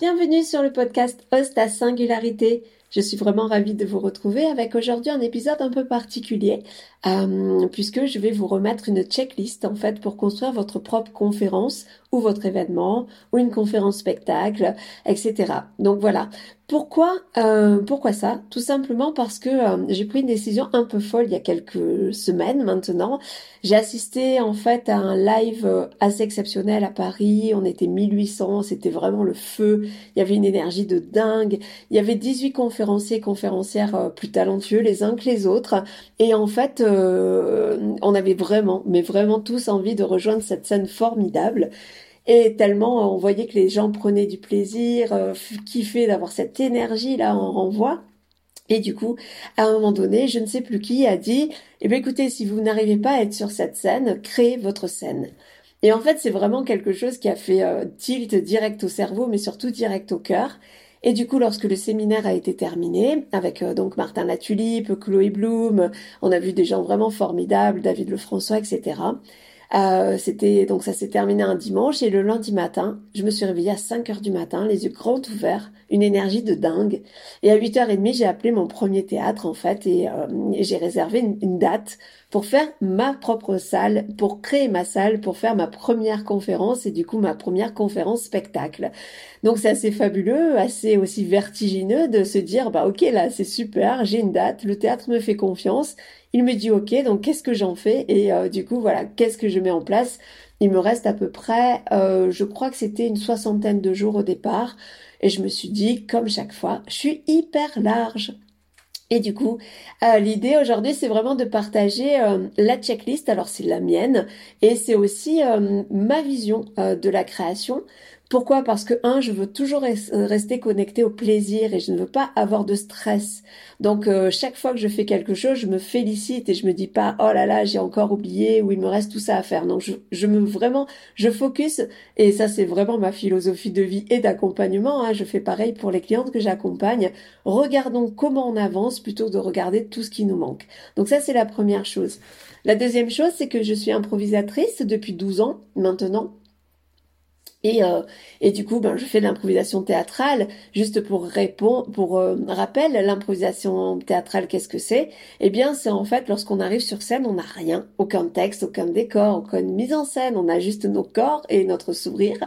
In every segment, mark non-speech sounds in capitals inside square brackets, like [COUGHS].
Bienvenue sur le podcast Host à Singularité. Je suis vraiment ravie de vous retrouver avec aujourd'hui un épisode un peu particulier euh, puisque je vais vous remettre une checklist en fait pour construire votre propre conférence ou votre événement ou une conférence spectacle, etc. Donc voilà. Pourquoi euh, pourquoi ça? Tout simplement parce que euh, j'ai pris une décision un peu folle il y a quelques semaines maintenant. J'ai assisté en fait à un live assez exceptionnel à Paris. On était 1800, c'était vraiment le feu. Il y avait une énergie de dingue. Il y avait 18 conférenciers conférencières plus talentueux les uns que les autres. Et en fait, on avait vraiment, mais vraiment tous envie de rejoindre cette scène formidable. Et tellement on voyait que les gens prenaient du plaisir, euh, kiffaient d'avoir cette énergie là en renvoi. Et du coup, à un moment donné, je ne sais plus qui a dit, eh bien écoutez, si vous n'arrivez pas à être sur cette scène, créez votre scène. Et en fait, c'est vraiment quelque chose qui a fait euh, tilt direct au cerveau, mais surtout direct au cœur. Et du coup, lorsque le séminaire a été terminé, avec euh, donc Martin Latulipe, Chloé Bloom, on a vu des gens vraiment formidables, David Lefrançois, etc. Euh, c'était donc ça s'est terminé un dimanche et le lundi matin, je me suis réveillée à 5 heures du matin, les yeux grands ouverts, une énergie de dingue. Et à 8h30, j'ai appelé mon premier théâtre en fait et, euh, j'ai réservé une, date pour faire ma propre salle, pour créer ma salle, pour faire ma première conférence et du coup ma première conférence spectacle. Donc c'est assez fabuleux, assez aussi vertigineux de se dire bah ok là c'est super, j'ai une date, le théâtre me fait confiance, il me dit ok donc qu'est-ce que j'en fais? Et euh, du coup voilà qu'est-ce que je mets en place? Il me reste à peu près, euh, je crois que c'était une soixantaine de jours au départ. Et je me suis dit, comme chaque fois, je suis hyper large. Et du coup, euh, l'idée aujourd'hui, c'est vraiment de partager euh, la checklist. Alors c'est la mienne et c'est aussi euh, ma vision de la création. Pourquoi? Parce que un, je veux toujours rester connecté au plaisir et je ne veux pas avoir de stress. Donc chaque fois que je fais quelque chose, je me félicite et je me dis pas oh là là j'ai encore oublié ou il me reste tout ça à faire. Donc je, je me vraiment je focus et ça c'est vraiment ma philosophie de vie et d'accompagnement. Hein. Je fais pareil pour les clientes que j'accompagne. Regardons comment on avance plutôt que de regarder tout ce qui nous manque. Donc ça c'est la première chose. La deuxième chose c'est que je suis improvisatrice depuis 12 ans maintenant. Et, euh, et du coup, ben, je fais de l'improvisation théâtrale. Juste pour répondre, pour euh, rappel, l'improvisation théâtrale, qu'est-ce que c'est? Eh bien, c'est en fait lorsqu'on arrive sur scène, on n'a rien, aucun texte, aucun décor, aucune mise en scène. On a juste nos corps et notre sourire.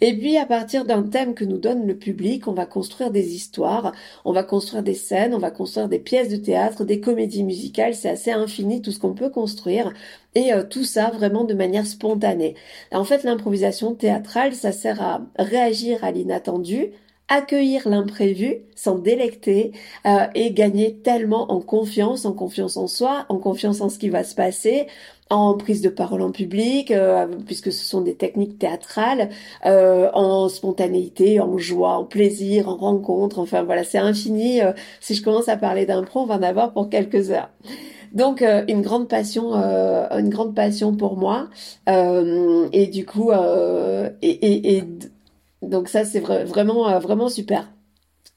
Et puis, à partir d'un thème que nous donne le public, on va construire des histoires, on va construire des scènes, on va construire des pièces de théâtre, des comédies musicales. C'est assez infini tout ce qu'on peut construire et euh, tout ça vraiment de manière spontanée. En fait, l'improvisation théâtrale, ça sert à réagir à l'inattendu, accueillir l'imprévu, s'en délecter euh, et gagner tellement en confiance, en confiance en soi, en confiance en ce qui va se passer, en prise de parole en public, euh, puisque ce sont des techniques théâtrales, en spontanéité, en joie, en plaisir, en rencontre, enfin voilà, c'est infini. si je commence à parler d'impro, on va en avoir pour quelques heures. Donc euh, une grande passion, euh, une grande passion pour moi. Euh, et du coup, et, et, et, donc ça c'est vraiment vraiment super.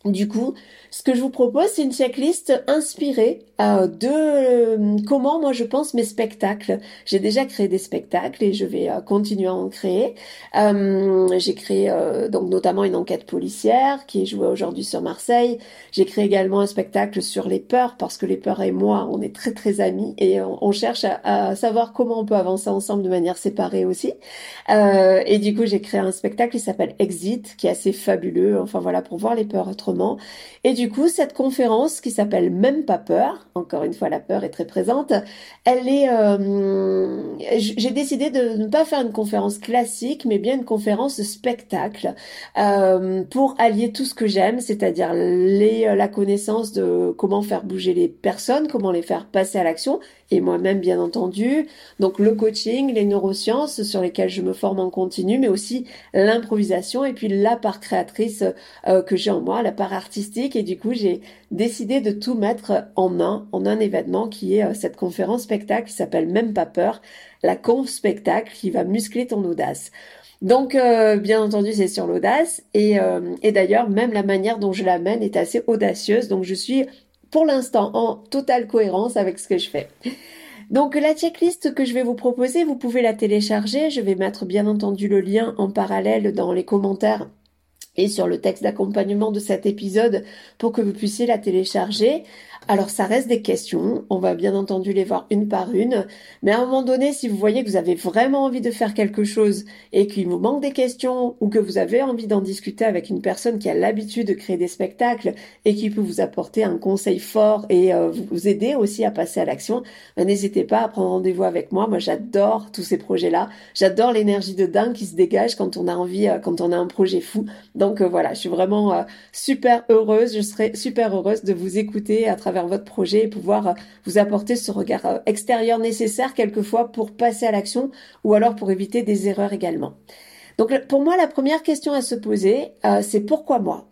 Du coup, ce que je vous propose, c'est une checklist inspirée euh, de euh, comment moi je pense mes spectacles. J'ai déjà créé des spectacles et je vais euh, continuer à en créer. J'ai créé donc notamment une enquête policière qui est jouée aujourd'hui sur Marseille. J'ai créé également un spectacle sur les peurs parce que les peurs et moi, on est très très amis et on, cherche à, savoir comment on peut avancer ensemble de manière séparée aussi. et du coup, j'ai créé un spectacle qui s'appelle Exit, qui est assez fabuleux. Enfin voilà, pour voir les peurs autrement. Coup, cette conférence qui s'appelle Même pas peur, encore une fois la peur est très présente, elle est... Euh, j'ai décidé de ne pas faire une conférence classique, mais bien une conférence spectacle euh, pour allier tout ce que j'aime, c'est-à-dire les, la connaissance de comment faire bouger les personnes, comment les faire passer à l'action, et moi-même bien entendu. Donc le coaching, les neurosciences sur lesquelles je me forme en continu, mais aussi l'improvisation et puis la part créatrice euh, que j'ai en moi, la part artistique. Et du coup, j'ai décidé de tout mettre en un, en un événement qui est euh, cette conférence spectacle qui s'appelle Même pas peur, la conf spectacle qui va muscler ton audace. Donc, euh, bien entendu, c'est sur l'audace. Et, et d'ailleurs, même la manière dont je l'amène est assez audacieuse. Donc, je suis pour l'instant en totale cohérence avec ce que je fais. Donc la checklist que je vais vous proposer, vous pouvez la télécharger. Je vais mettre bien entendu le lien en parallèle dans les commentaires et sur le texte d'accompagnement de cet épisode pour que vous puissiez la télécharger. Alors ça reste des questions, on va bien entendu les voir une par une, mais à un moment donné, si vous voyez que vous avez vraiment envie de faire quelque chose et qu'il vous manque des questions ou que vous avez envie d'en discuter avec une personne qui a l'habitude de créer des spectacles et qui peut vous apporter un conseil fort et euh, vous aider aussi à passer à l'action, ben, n'hésitez pas à prendre rendez-vous avec moi. Moi j'adore tous ces projets-là, j'adore l'énergie de dingue qui se dégage quand on a envie, euh, quand on a un projet fou. Donc euh, voilà, je suis vraiment super heureuse, je serai super heureuse de vous écouter à travers votre projet et pouvoir euh, vous apporter ce regard euh, extérieur nécessaire quelquefois pour passer à l'action ou alors pour éviter des erreurs également. Donc pour moi, la première question à se poser, euh, c'est pourquoi moi?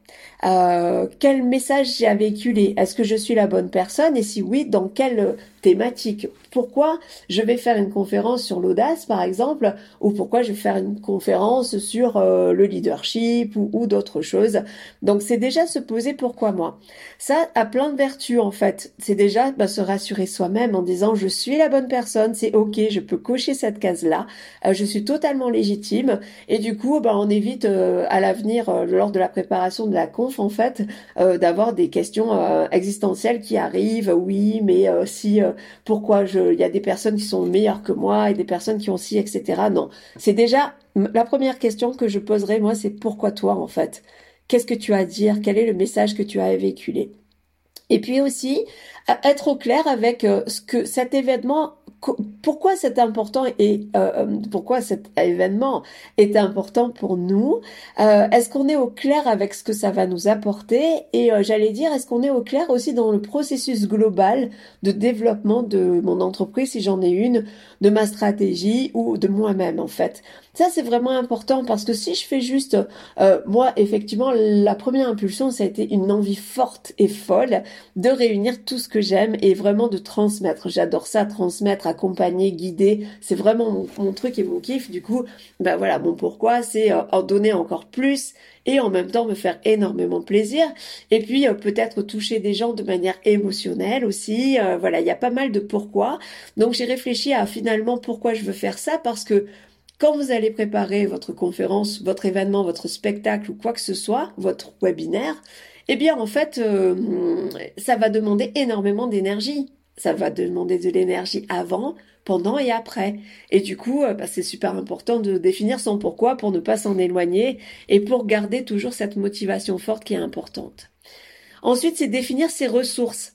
Quel message j'ai à véhiculer Est-ce que je suis la bonne personne? Et si oui, dans quelle thématique? Pourquoi je vais faire une conférence sur l'audace, par exemple, ou pourquoi je vais faire une conférence sur euh, le leadership ou, d'autres choses Donc c'est déjà se poser pourquoi moi. Ça a plein de vertus en fait. C'est déjà bah, se rassurer soi-même en disant je suis la bonne personne, c'est ok, je peux cocher cette case-là, je suis totalement légitime et du coup, bah, on évite euh, à l'avenir, euh, lors de la préparation de la conf, en fait, euh, d'avoir des questions existentielles qui arrivent. Oui, mais si, pourquoi je, il y a des personnes qui sont meilleures que moi et des personnes qui ont si, etc. Non, c'est déjà la première question que je poserai moi, c'est pourquoi toi, en fait? Qu'est-ce que tu as à dire? Quel est le message que tu as à véhiculer Et puis aussi, être au clair avec ce que cet événement pourquoi c'est important et euh, euh, pourquoi cet événement est important pour nous? Euh, Est-ce qu'on est au clair avec ce que ça va nous apporter? Et j'allais dire, est-ce qu'on est au clair aussi dans le processus global de développement de mon entreprise, si j'en ai une, de ma stratégie ou de moi-même en fait? Ça, c'est vraiment important parce que si je fais juste, moi, effectivement, la première impulsion, ça a été une envie forte et folle de réunir tout ce que j'aime et vraiment de transmettre. J'adore ça, transmettre accompagner, guider. C'est vraiment mon, truc et mon kiff. Du coup, ben voilà, mon pourquoi, c'est euh, en donner encore plus et en même temps me faire énormément plaisir. Et puis euh, peut-être toucher des gens de manière émotionnelle aussi. Euh, voilà, il y a pas mal de pourquoi. Donc j'ai réfléchi à finalement pourquoi je veux faire ça parce que quand vous allez préparer votre conférence, votre événement, votre spectacle ou quoi que ce soit, votre webinaire, eh bien en fait, ça va demander énormément d'énergie ça va demander de l'énergie avant, pendant et après. Et du coup, euh, bah, c'est super important de définir son pourquoi pour ne pas s'en éloigner et pour garder toujours cette motivation forte qui est importante. Ensuite, c'est définir ses ressources.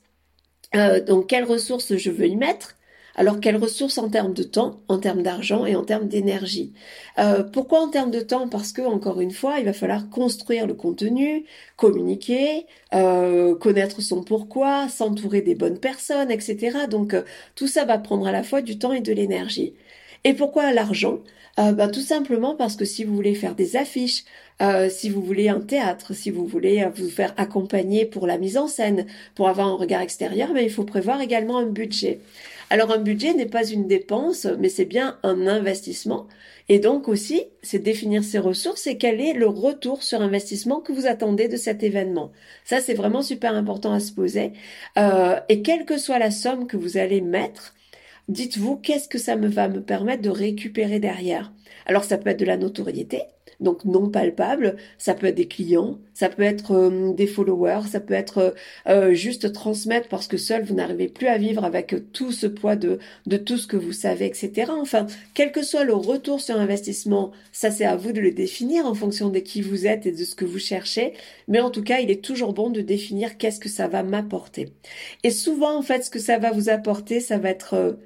Euh, donc, quelles ressources je veux y mettre? Alors quelles ressources en termes de temps, en termes d'argent et en termes d'énergie? Euh, Pourquoi en termes de temps? Parce que encore une fois, il va falloir construire le contenu, communiquer, euh, connaître son pourquoi, s'entourer des bonnes personnes, etc. Donc euh, tout ça va prendre à la fois du temps et de l'énergie. Et pourquoi l'argent? Ben, Tout simplement parce que si vous voulez faire des affiches, si vous voulez un théâtre, si vous voulez vous faire accompagner pour la mise en scène, pour avoir un regard extérieur, mais il faut prévoir également un budget. Alors un budget n'est pas une dépense, mais c'est bien un investissement. Et donc aussi, c'est définir ses ressources et quel est le retour sur investissement que vous attendez de cet événement. Ça, c'est vraiment super important à se poser. Euh, et quelle que soit la somme que vous allez mettre, dites-vous qu'est-ce que ça me va me permettre de récupérer derrière? Alors ça peut être de la notoriété, donc non palpable. Ça peut être des clients, ça peut être euh, des followers, ça peut être euh, euh, juste transmettre parce que seul vous n'arrivez plus à vivre avec tout ce poids de, de tout ce que vous savez, etc. Enfin, quel que soit le retour sur investissement, ça c'est à vous de le définir en fonction de qui vous êtes et de ce que vous cherchez. Mais en tout cas, il est toujours bon de définir qu'est-ce que ça va m'apporter. Et souvent, en fait, ce que ça va vous apporter, ça va être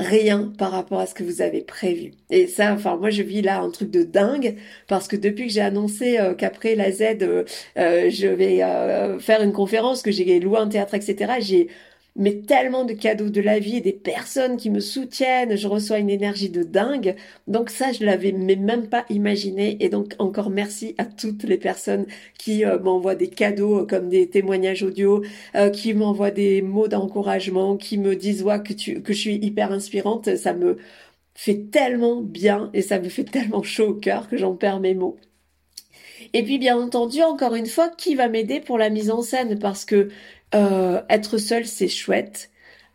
rien par rapport à ce que vous avez prévu. Et ça, enfin, moi, je vis là un truc de dingue parce que depuis que j'ai annoncé euh, qu'après la Z, euh, euh, je vais faire une conférence, que j'ai loué un théâtre, etc., j'ai mais tellement de cadeaux de la vie des personnes qui me soutiennent, je reçois une énergie de dingue. Donc ça, je l'avais même pas imaginé. Et donc encore merci à toutes les personnes qui euh, m'envoient des cadeaux euh, comme des témoignages audio, euh, qui m'envoient des mots d'encouragement, qui me disent ouais, que, que je suis hyper inspirante. Ça me fait tellement bien et ça me fait tellement chaud au cœur que j'en perds mes mots. Et puis bien entendu, encore une fois, qui va m'aider pour la mise en scène? Parce que euh, être seul, c'est chouette.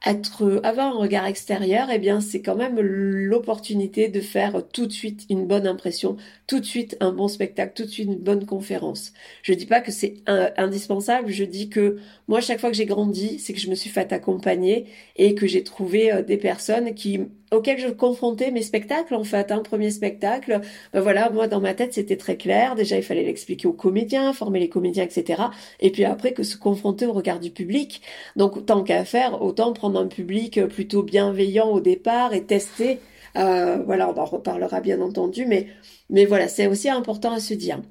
être, avoir un regard extérieur, eh bien, c'est quand même l'opportunité de faire tout de suite une bonne impression, tout de suite un bon spectacle, tout de suite une bonne conférence. Je dis pas que c'est indispensable, je dis que moi, chaque fois que j'ai grandi, c'est que je me suis fait accompagner et que j'ai trouvé euh, des personnes qui auxquelles je confrontais mes spectacles en fait un premier spectacle. Ben voilà moi dans ma tête c'était très clair. Déjà il fallait l'expliquer aux comédiens former les comédiens etc et puis après que se confronter au regard du public. Donc tant qu'à faire autant prendre un public plutôt bienveillant au départ et tester. Euh, voilà on en reparlera bien entendu mais mais voilà c'est aussi important à se dire.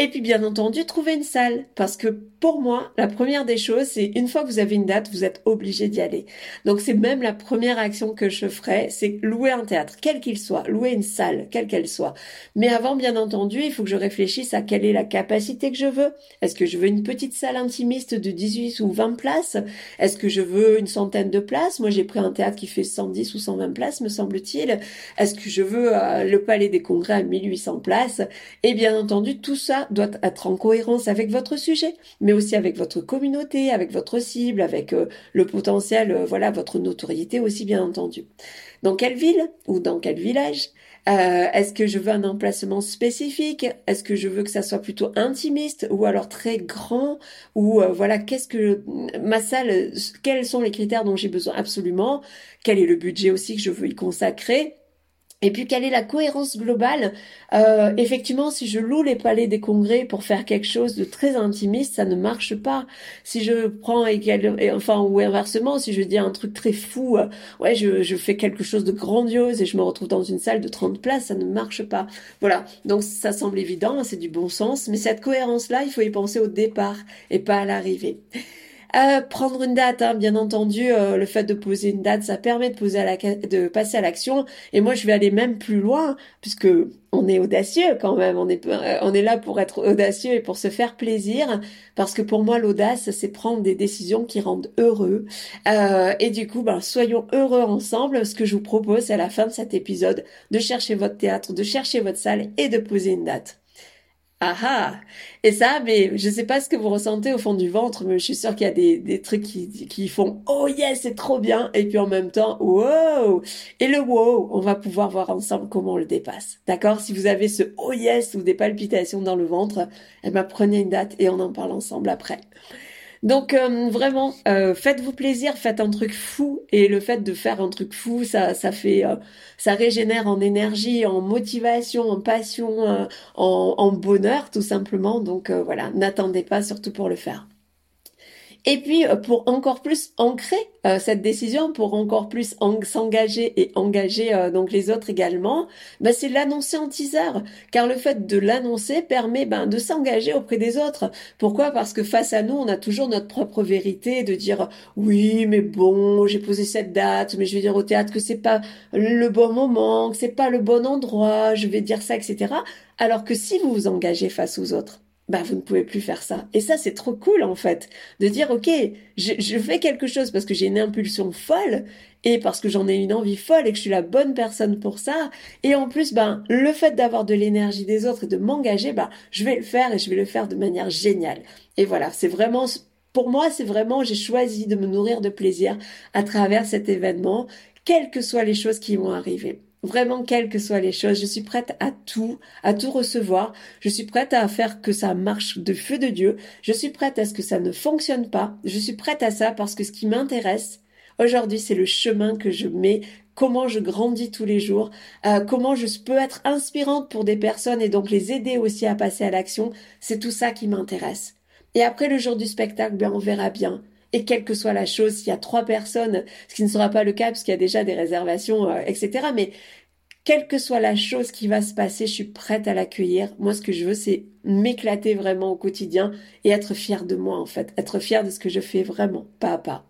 Et puis bien entendu, trouver une salle. Parce que pour moi, la première des choses, c'est une fois que vous avez une date, vous êtes obligé d'y aller. Donc c'est même la première action que je ferai, c'est louer un théâtre, quel qu'il soit, louer une salle, quelle qu'elle soit. Mais avant, bien entendu, il faut que je réfléchisse à quelle est la capacité que je veux. Est-ce que je veux une petite salle intimiste de 18 ou 20 places? Est-ce que je veux une centaine de places? Moi, j'ai pris un théâtre qui fait 110 ou 120 places, me semble-t-il. Est-ce que je veux euh, le Palais des Congrès à 1800 places? Et bien entendu, tout ça doit être en cohérence avec votre sujet, aussi avec votre communauté, avec votre cible, avec euh, le potentiel, euh, voilà, votre notoriété aussi bien entendu. Dans quelle ville ou dans quel village euh, Est-ce que je veux un emplacement spécifique? Est-ce que je veux que ça soit plutôt intimiste ou alors très grand? Ou voilà, qu'est-ce que ma salle Quels sont les critères dont j'ai besoin absolument? Quel est le budget aussi que je veux y consacrer? Et puis quelle est la cohérence globale? Euh, Effectivement, si je loue les palais des congrès pour faire quelque chose de très intimiste, ça ne marche pas. Si je prends enfin ou inversement, si je dis un truc très fou, euh, ouais, je, je fais quelque chose de grandiose et je me retrouve dans une salle de 30 places, ça ne marche pas. Voilà. Donc ça semble évident, c'est du bon sens, mais cette cohérence-là, il faut y penser au départ et pas à l'arrivée. Euh, prendre une date, hein, bien entendu, euh, le fait de poser une date, ça permet de, poser à la, de passer à l'action. Et moi, je vais aller même plus loin, puisque on est audacieux quand même. On est, euh, on est là pour être audacieux et pour se faire plaisir, parce que pour moi, l'audace, c'est prendre des décisions qui rendent heureux. et du coup, ben, soyons heureux ensemble. Ce que je vous propose, à la fin de cet épisode, de chercher votre théâtre, de chercher votre salle et de poser une date. Ah ah Et ça, mais je sais pas ce que vous ressentez au fond du ventre, mais je suis sûre qu'il y a des, des trucs qui, font oh yes, c'est trop bien, et puis en même temps wow. Et le wow, on va pouvoir voir ensemble comment on le dépasse. D'accord? Si vous avez ce oh yes ou des palpitations dans le ventre, eh ben prenez une date et on en parle ensemble après. Donc euh, vraiment, euh, faites-vous plaisir, faites un truc fou et le fait de faire un truc fou, ça, ça fait, euh, ça régénère en énergie, en motivation, en passion, en, en, bonheur tout simplement. Donc voilà, n'attendez pas surtout pour le faire. Et puis euh, pour encore plus ancrer euh, cette décision, pour encore plus s'engager et engager euh, donc les autres également, ben, c'est l'annoncer en teaser, car le fait de l'annoncer permet ben, de s'engager auprès des autres. Pourquoi? Parce que face à nous, on a toujours notre propre vérité, de dire oui, mais bon, j'ai posé cette date, mais je vais dire au théâtre que c'est pas le bon moment, que c'est pas le bon endroit, je vais dire ça, etc. Alors que si vous vous engagez face aux autres, bah vous ne pouvez plus faire ça. Et ça c'est trop cool en fait de dire ok je, je fais quelque chose parce que j'ai une impulsion folle et parce que j'en ai une envie folle et que je suis la bonne personne pour ça. Et en plus ben le fait d'avoir de l'énergie des autres et de m'engager ben je vais le faire et je vais le faire de manière géniale. Et voilà c'est vraiment pour moi c'est vraiment j'ai choisi de me nourrir de plaisir à travers cet événement quelles que soient les choses qui vont arriver. Vraiment, quelles que soient les choses, je suis prête à tout, à tout recevoir. Je suis prête à faire que ça marche de feu de Dieu. Je suis prête à ce que ça ne fonctionne pas. Je suis prête à ça parce que ce qui m'intéresse aujourd'hui, c'est le chemin que je mets, comment je grandis tous les jours, euh, comment je peux être inspirante pour des personnes et donc les aider aussi à passer à l'action. C'est tout ça qui m'intéresse. Et après le jour du spectacle, bien, on verra bien et quelle que soit la chose, s'il y a trois personnes, ce qui ne sera pas le cas parce qu'il y a déjà des réservations, euh, etc. Mais quelle que soit la chose qui va se passer, je suis prête à l'accueillir. Moi, ce que je veux, c'est m'éclater vraiment au quotidien et être fière de moi, en fait. Être fière de ce que je fais vraiment, pas à pas.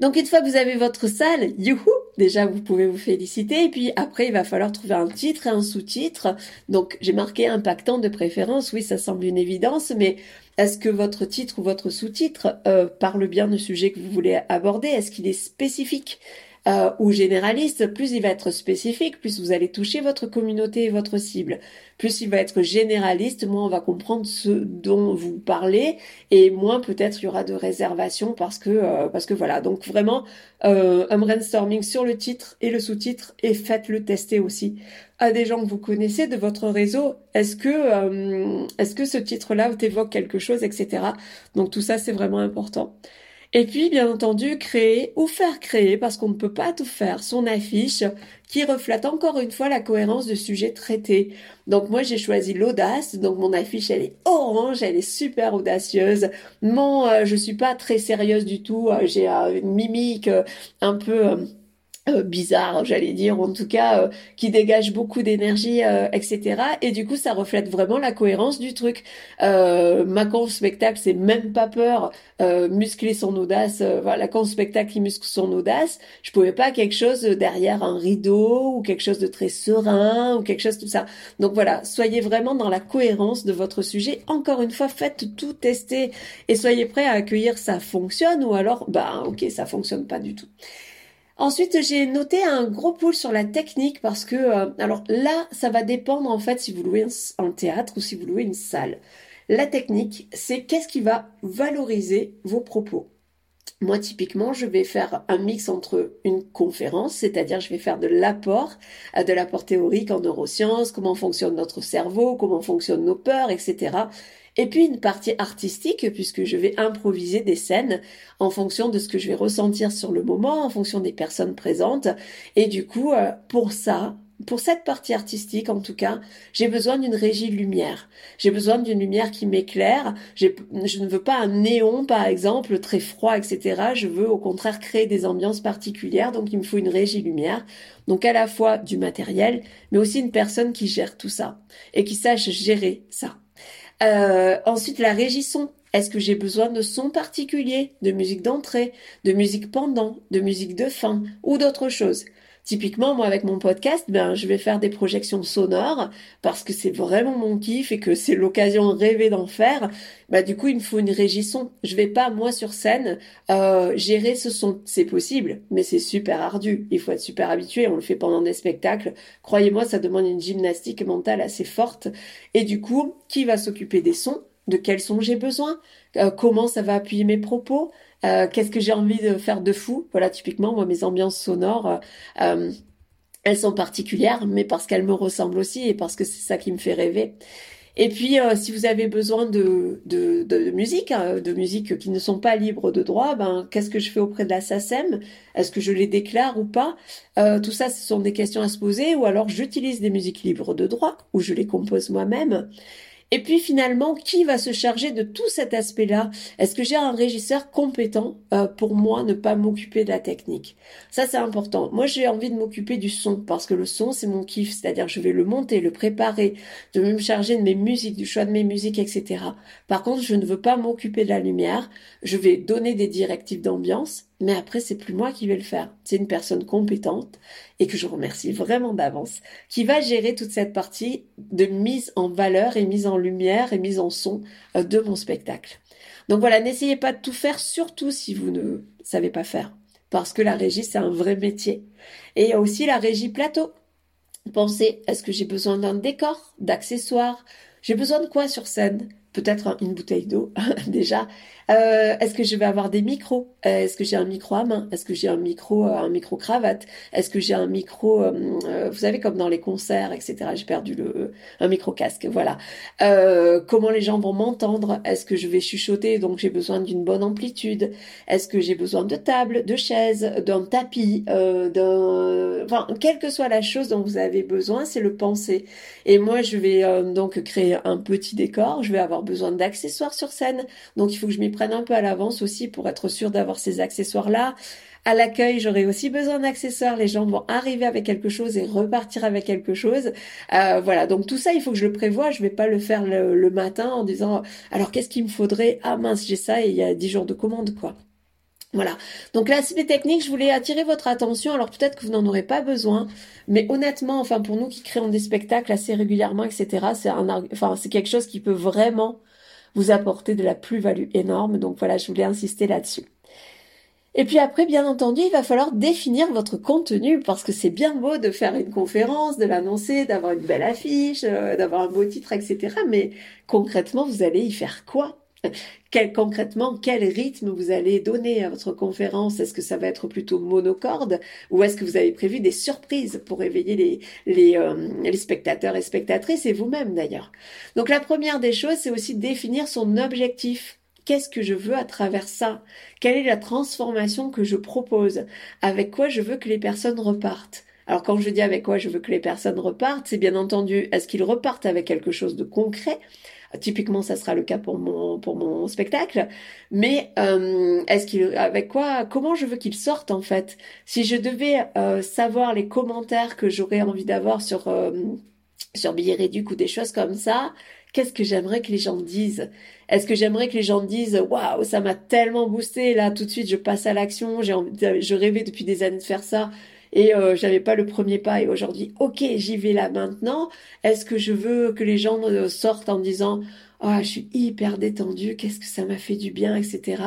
Donc, une fois que vous avez votre salle, youhou, déjà, vous pouvez vous féliciter. Et puis, après, il va falloir trouver un titre et un sous-titre. Donc, j'ai marqué impactant de préférence. Oui, ça semble une évidence, mais est-ce que votre titre ou votre sous-titre euh, parle bien du sujet que vous voulez aborder? Est-ce qu'il est spécifique? Euh, ou généraliste, plus il va être spécifique, plus vous allez toucher votre communauté et votre cible. Plus il va être généraliste, moins on va comprendre ce dont vous parlez et moins peut-être il y aura de réservations parce que euh, parce que voilà. Donc vraiment euh, un brainstorming sur le titre et le sous-titre et faites-le tester aussi à des gens que vous connaissez de votre réseau. Est-ce que euh, est-ce que ce titre-là t'évoque quelque chose, etc. Donc tout ça c'est vraiment important. Et puis, bien entendu, créer ou faire créer, parce qu'on ne peut pas tout faire, son affiche qui reflète encore une fois la cohérence du sujet traité. Donc moi, j'ai choisi l'audace. Donc mon affiche, elle est orange, elle est super audacieuse. Mon, euh, je suis pas très sérieuse du tout. Euh, j'ai euh, une mimique un peu euh, bizarre, j'allais dire, en tout cas, euh, qui dégage beaucoup d'énergie, euh, etc. Et du coup, ça reflète vraiment la cohérence du truc. con spectacle, c'est même pas peur, muscler son audace. voilà, con spectacle qui muscle son audace. Je pouvais pas quelque chose derrière un rideau ou quelque chose de très serein ou quelque chose tout ça. Donc voilà, soyez vraiment dans la cohérence de votre sujet. Encore une fois, faites tout tester et soyez prêts à accueillir ça fonctionne ou alors, bah ok, ça fonctionne pas du tout. Ensuite, j'ai noté un gros pool sur la technique parce que, euh, alors là, ça va dépendre en fait si vous louez un, théâtre ou si vous louez une salle. La technique, c'est qu'est-ce qui va valoriser vos propos. Moi, typiquement, je vais faire un mix entre une conférence, c'est-à-dire je vais faire de l'apport, euh, de l'apport théorique en neurosciences, comment fonctionne notre cerveau, comment fonctionnent nos peurs, etc. Et puis une partie artistique, puisque je vais improviser des scènes en fonction de ce que je vais ressentir sur le moment, en fonction des personnes présentes. Et du coup, euh, pour ça, pour cette partie artistique, en tout cas, j'ai besoin d'une régie lumière. J'ai besoin d'une lumière qui m'éclaire. Je ne veux pas un néon, par exemple, très froid, etc. Je veux au contraire créer des ambiances particulières. Donc, il me faut une régie lumière. Donc, à la fois du matériel, mais aussi une personne qui gère tout ça et qui sache gérer ça. Euh, ensuite, la régie son. Est-ce que j'ai besoin de sons particuliers, de musique d'entrée, de musique pendant, de musique de fin ou d'autres choses Typiquement, moi, avec mon podcast, ben, je vais faire des projections sonores parce que c'est vraiment mon kiff et que [LAUGHS] c'est l'occasion rêvée d'en faire. Bah, du coup, il me faut une régie son. Je vais pas, moi, sur scène, euh, gérer ce son. C'est possible, mais c'est super ardu. Il faut être super habitué. On le fait pendant des spectacles. Croyez-moi, ça demande une gymnastique mentale assez forte. Et du coup, qui va s'occuper des sons? De quels sons j'ai besoin? Euh, comment ça va appuyer mes propos? Euh, qu'est-ce que j'ai envie de faire de fou Voilà, typiquement, moi, mes ambiances sonores, euh, elles sont particulières, mais parce qu'elles me ressemblent aussi et parce que c'est ça qui me fait rêver. Et puis, si vous avez besoin de, de, musique, hein, de musique qui ne sont pas libres de droit, ben, qu'est-ce que je fais auprès de la SACEM Est-ce que je les déclare ou pas? Tout ça, ce sont des questions à se poser. Ou alors, j'utilise des musiques libres de droit, ou je les compose moi-même. Et puis finalement, qui va se charger de tout cet aspect-là? Est-ce que j'ai un régisseur compétent euh, pour moi ne pas m'occuper de la technique? Ça, c'est important. Moi, j'ai envie de m'occuper du son parce que le son, c'est mon kiff. C'est-à-dire, je vais le monter, le préparer, de me charger de mes musiques, du choix de mes musiques, etc. Par contre, je ne veux pas m'occuper de la lumière. Je vais donner des directives d'ambiance mais après c'est plus moi qui vais le faire. C'est une personne compétente et que je remercie vraiment d'avance qui va gérer toute cette partie de mise en valeur et mise en lumière et mise en son euh, de mon spectacle. Donc voilà, n'essayez pas de tout faire, surtout si vous ne savez pas faire, parce que la régie c'est un vrai métier. Et il y a aussi la régie plateau. Pensez, est-ce que j'ai besoin d'un décor, d'accessoires? J'ai besoin de quoi sur scène? Peut-être une bouteille d'eau [LAUGHS] déjà. Euh, est-ce que je vais avoir des micros? Euh, Est-ce que j'ai un micro à main? Est-ce que j'ai un micro, euh, un micro cravate? Est-ce que j'ai un micro, vous savez comme dans les concerts, etc. J'ai perdu le un micro casque, voilà. comment les gens vont m'entendre? Est-ce que je vais chuchoter donc j'ai besoin d'une bonne amplitude? Est-ce que j'ai besoin de table, de chaises, d'un tapis, d'un, enfin quelle que soit la chose dont vous avez besoin, c'est le penser. Et moi je vais donc créer un petit décor. Je vais avoir besoin d'accessoires sur scène, donc il faut que je m'y prenne un peu à l'avance aussi pour être sûr d'avoir ces accessoires-là. À l'accueil, j'aurai aussi besoin d'accessoires. Les gens vont arriver avec quelque chose et repartir avec quelque chose. Euh, voilà, donc tout ça, il faut que je le prévoie. Je vais pas le faire le, matin en disant alors qu'est-ce qu'il me faudrait? Ah mince, j'ai ça et il y a 10 jours de commande quoi. Voilà. Donc l'aspect technique, je voulais attirer votre attention. Alors peut-être que vous n'en aurez pas besoin, mais honnêtement, enfin pour nous qui créons des spectacles assez régulièrement, etc., c'est un, enfin c'est quelque chose qui peut vraiment vous apporter de la plus-value énorme. Donc voilà, je voulais insister là-dessus. Et puis après, bien entendu, il va falloir définir votre contenu parce que c'est bien beau de faire une conférence, de l'annoncer, d'avoir une belle affiche, euh, d'avoir un beau titre, etc. Mais concrètement, vous allez y faire quoi? Quel, concrètement, quel rythme vous allez donner à votre conférence? Est-ce que ça va être plutôt monocorde? Ou est-ce que vous avez prévu des surprises pour éveiller les, les, euh, les spectateurs et spectatrices et vous-même d'ailleurs? Donc la première des choses, c'est aussi définir son objectif. Qu'est-ce que je veux à travers ça? Quelle est la transformation que je propose? Avec quoi je veux que les personnes repartent? Alors quand je dis avec quoi je veux que les personnes repartent, c'est bien entendu, est-ce qu'ils repartent avec quelque chose de concret? Typiquement, ça sera le cas pour mon pour mon spectacle. Mais euh, est-ce qu'il avec quoi Comment je veux qu'il sorte en fait? Si je devais euh, savoir les commentaires que j'aurais envie d'avoir sur euh, sur Billet Réduc ou des choses comme ça, qu'est-ce que j'aimerais que les gens disent? Est-ce que j'aimerais que les gens disent waouh, ça m'a tellement boosté là tout de suite je passe à l'action, j'ai je rêvais depuis des années de faire ça et euh, j'avais pas le premier pas et aujourd'hui OK, j'y vais là maintenant. Est-ce que je veux que les gens euh, sortent en disant ah, je suis hyper détendue, qu'est-ce que ça m'a fait du bien, etc.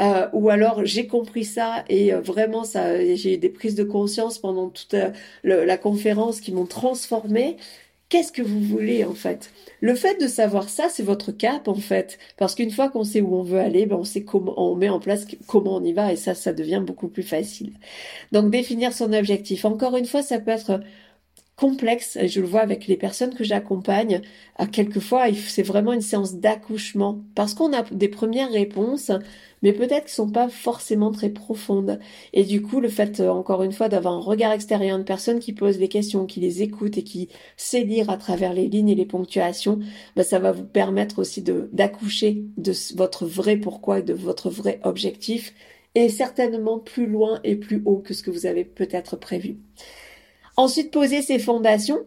Euh, ou alors j'ai compris ça et euh, vraiment ça, j'ai eu des prises de conscience pendant toute la conférence qui m'ont transformée. Qu'est-ce que vous voulez en fait? Le fait de savoir ça, c'est votre cap en fait, parce qu'une fois qu'on sait où on veut aller, ben on sait comment on met en place comment on y va et ça, ça devient beaucoup plus facile. Donc définir son objectif. Encore une fois, ça peut être complexe. Je le vois avec les personnes que j'accompagne. À quelquefois, c'est vraiment une séance d'accouchement parce qu'on a des premières réponses, mais peut-être qu'elles sont pas forcément très profondes. Et du coup, le fait, euh, encore une fois, d'avoir un regard extérieur, une personne qui pose des questions, qui les écoute et qui sait lire à travers les lignes et les ponctuations, bah, ça va vous permettre aussi d'accoucher de votre vrai pourquoi et de votre vrai objectif, et certainement plus loin et plus haut que ce que vous avez peut-être prévu. Ensuite, poser ses fondations.